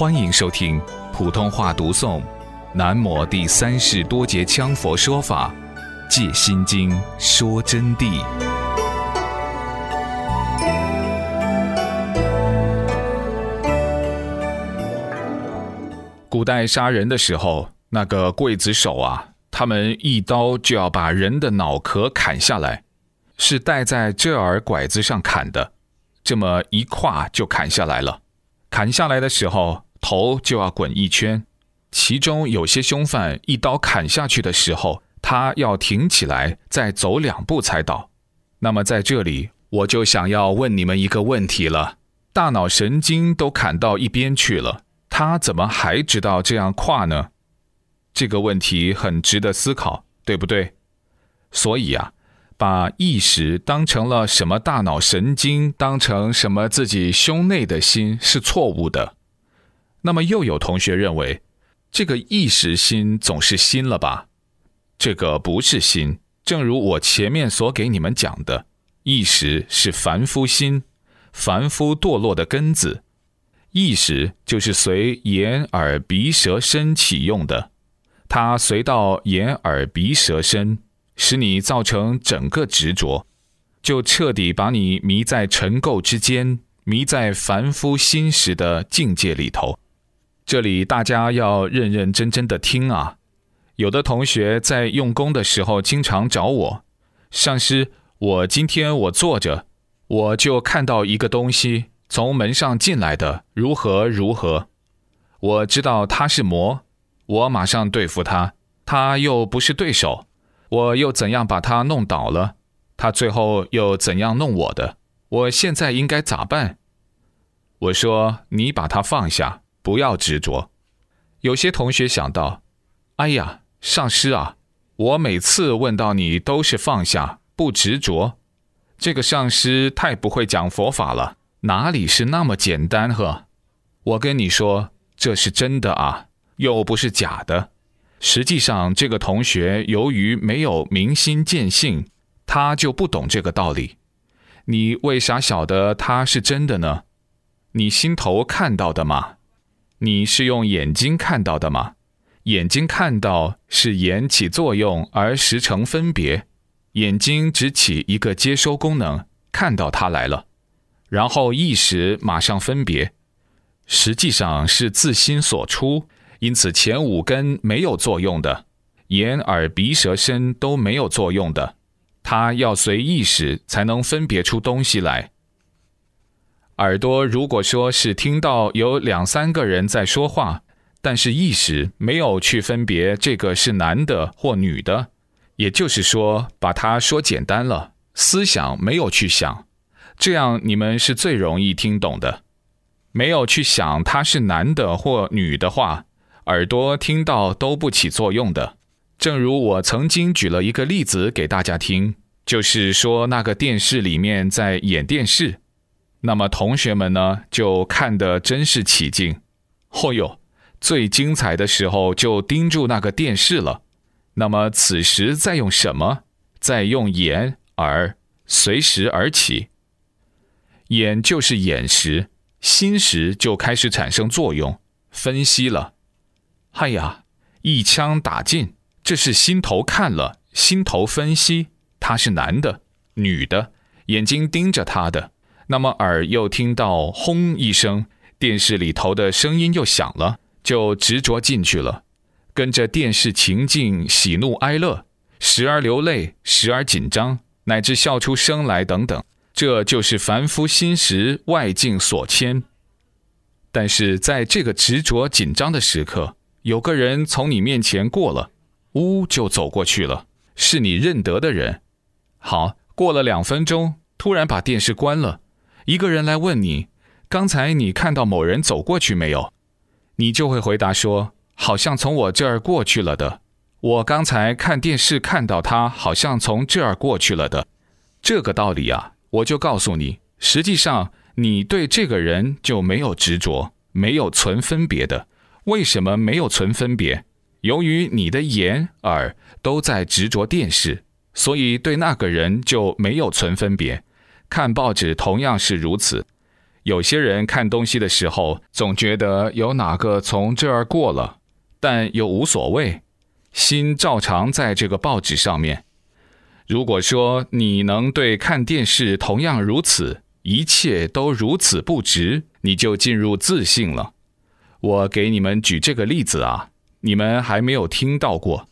欢迎收听普通话读诵《南摩第三世多杰羌佛说法·借心经》说真谛。古代杀人的时候，那个刽子手啊，他们一刀就要把人的脑壳砍下来，是戴在这耳拐子上砍的，这么一跨就砍下来了。砍下来的时候，头就要滚一圈。其中有些凶犯一刀砍下去的时候，他要挺起来，再走两步才倒。那么在这里，我就想要问你们一个问题了：大脑神经都砍到一边去了，他怎么还知道这样跨呢？这个问题很值得思考，对不对？所以啊。把意识当成了什么大脑神经，当成什么自己胸内的心是错误的。那么又有同学认为，这个意识心总是心了吧？这个不是心。正如我前面所给你们讲的，意识是凡夫心，凡夫堕落的根子。意识就是随眼耳鼻舌身起用的，它随到眼耳鼻舌身。使你造成整个执着，就彻底把你迷在尘垢之间，迷在凡夫心识的境界里头。这里大家要认认真真的听啊！有的同学在用功的时候，经常找我，上师，我今天我坐着，我就看到一个东西从门上进来的，如何如何，我知道他是魔，我马上对付他，他又不是对手。我又怎样把他弄倒了？他最后又怎样弄我的？我现在应该咋办？我说：“你把他放下，不要执着。”有些同学想到：“哎呀，上师啊，我每次问到你都是放下不执着，这个上师太不会讲佛法了，哪里是那么简单？呵，我跟你说，这是真的啊，又不是假的。”实际上，这个同学由于没有明心见性，他就不懂这个道理。你为啥晓得他是真的呢？你心头看到的吗？你是用眼睛看到的吗？眼睛看到是眼起作用而实成分别，眼睛只起一个接收功能，看到它来了，然后意识马上分别。实际上是自心所出。因此，前五根没有作用的，眼、耳、鼻、舌、身都没有作用的，它要随意识才能分别出东西来。耳朵如果说是听到有两三个人在说话，但是意识没有去分别这个是男的或女的，也就是说，把它说简单了，思想没有去想，这样你们是最容易听懂的。没有去想他是男的或女的话。耳朵听到都不起作用的，正如我曾经举了一个例子给大家听，就是说那个电视里面在演电视，那么同学们呢就看得真是起劲，嚯哟，最精彩的时候就盯住那个电视了。那么此时在用什么？在用眼耳随时而起，眼就是眼识，心识就开始产生作用，分析了。哎呀，一枪打尽，这是心头看了，心头分析，他是男的、女的，眼睛盯着他的，那么耳又听到轰一声，电视里头的声音又响了，就执着进去了，跟着电视情境喜怒哀乐，时而流泪，时而紧张，乃至笑出声来等等，这就是凡夫心识外境所牵。但是在这个执着紧张的时刻。有个人从你面前过了，呜就走过去了，是你认得的人。好，过了两分钟，突然把电视关了，一个人来问你，刚才你看到某人走过去没有？你就会回答说，好像从我这儿过去了的。我刚才看电视看到他，好像从这儿过去了的。这个道理啊，我就告诉你，实际上你对这个人就没有执着，没有存分别的。为什么没有存分别？由于你的眼耳都在执着电视，所以对那个人就没有存分别。看报纸同样是如此。有些人看东西的时候，总觉得有哪个从这儿过了，但又无所谓，心照常在这个报纸上面。如果说你能对看电视同样如此，一切都如此不值，你就进入自信了。我给你们举这个例子啊，你们还没有听到过，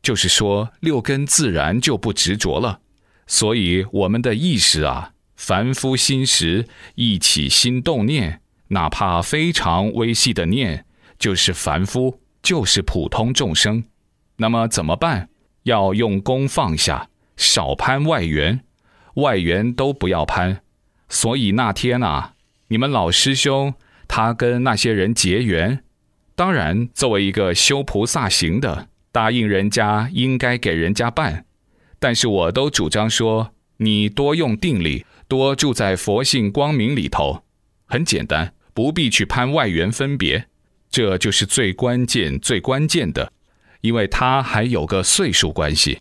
就是说六根自然就不执着了，所以我们的意识啊。凡夫心时一起心动念，哪怕非常微细的念，就是凡夫，就是普通众生。那么怎么办？要用功放下，少攀外缘，外缘都不要攀。所以那天啊，你们老师兄他跟那些人结缘，当然作为一个修菩萨行的，答应人家应该给人家办。但是我都主张说，你多用定力。多住在佛性光明里头，很简单，不必去攀外缘分别，这就是最关键、最关键的，因为它还有个岁数关系。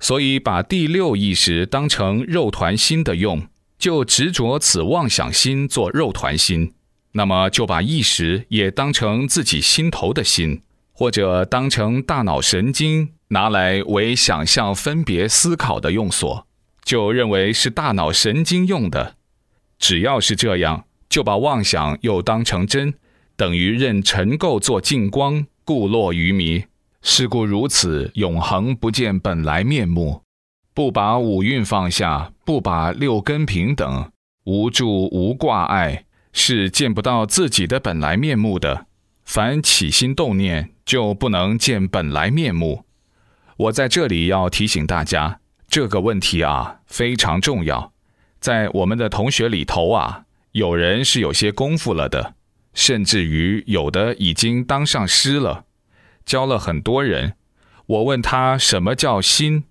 所以把第六意识当成肉团心的用，就执着此妄想心做肉团心，那么就把意识也当成自己心头的心，或者当成大脑神经拿来为想象分别思考的用所。就认为是大脑神经用的，只要是这样，就把妄想又当成真，等于任尘垢作净光，故落于迷。是故如此，永恒不见本来面目，不把五蕴放下，不把六根平等，无住无挂碍，是见不到自己的本来面目的。凡起心动念，就不能见本来面目。我在这里要提醒大家。这个问题啊非常重要，在我们的同学里头啊，有人是有些功夫了的，甚至于有的已经当上师了，教了很多人。我问他什么叫心，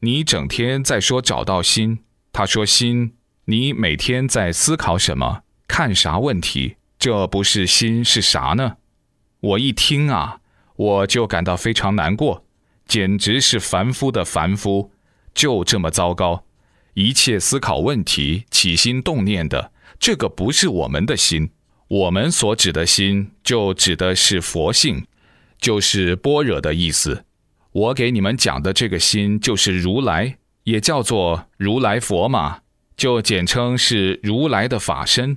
你整天在说找到心，他说心，你每天在思考什么，看啥问题？这不是心是啥呢？我一听啊，我就感到非常难过，简直是凡夫的凡夫。就这么糟糕，一切思考问题、起心动念的，这个不是我们的心。我们所指的心，就指的是佛性，就是般若的意思。我给你们讲的这个心，就是如来，也叫做如来佛嘛，就简称是如来的法身。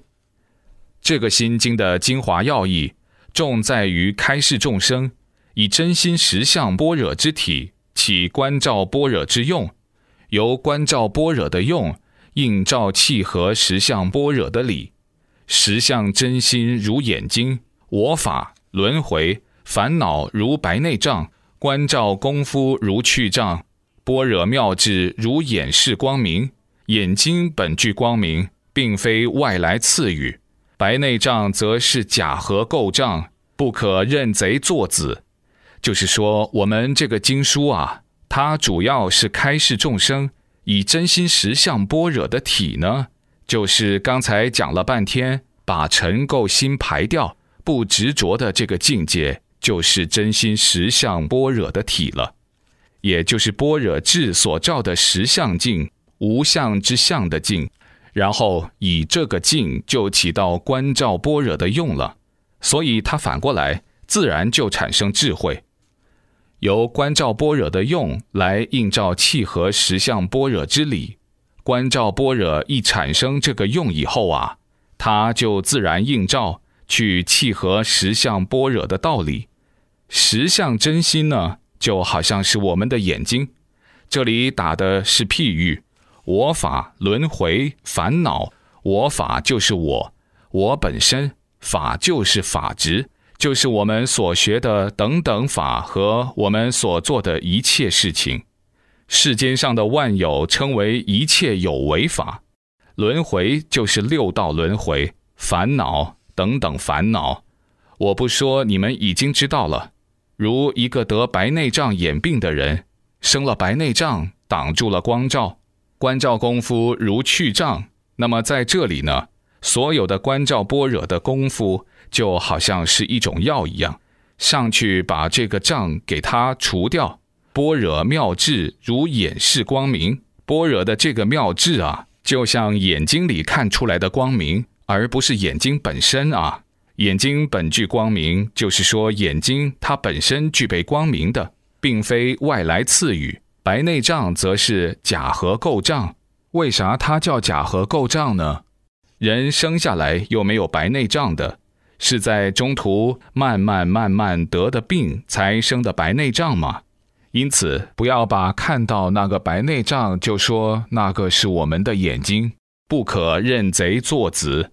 这个心经的精华要义，重在于开示众生，以真心实相般若之体，起观照般若之用。由观照般若的用，映照契合实相般若的理。实相真心如眼睛，我法轮回烦恼如白内障，观照功夫如去障，般若妙智如眼视光明。眼睛本具光明，并非外来赐予。白内障则是假合构障，不可认贼作子。就是说，我们这个经书啊。它主要是开示众生以真心实相般若的体呢，就是刚才讲了半天，把尘垢心排掉，不执着的这个境界，就是真心实相般若的体了，也就是般若智所照的实相境，无相之相的境，然后以这个境就起到观照般若的用了，所以它反过来自然就产生智慧。由观照般若的用来映照契合实相般若之理，观照般若一产生这个用以后啊，它就自然映照去契合实相般若的道理。实相真心呢，就好像是我们的眼睛，这里打的是譬喻，我法轮回烦恼，我法就是我，我本身法就是法执。就是我们所学的等等法和我们所做的一切事情，世间上的万有称为一切有为法，轮回就是六道轮回，烦恼等等烦恼，我不说，你们已经知道了。如一个得白内障眼病的人，生了白内障，挡住了光照，观照功夫如去障，那么在这里呢，所有的观照般若的功夫。就好像是一种药一样，上去把这个障给它除掉。般若妙智如眼视光明，般若的这个妙智啊，就像眼睛里看出来的光明，而不是眼睛本身啊。眼睛本具光明，就是说眼睛它本身具备光明的，并非外来赐予。白内障则是假合构障。为啥它叫假合构障呢？人生下来又没有白内障的，是在中途慢慢慢慢得的病才生的白内障吗？因此，不要把看到那个白内障就说那个是我们的眼睛，不可认贼作子。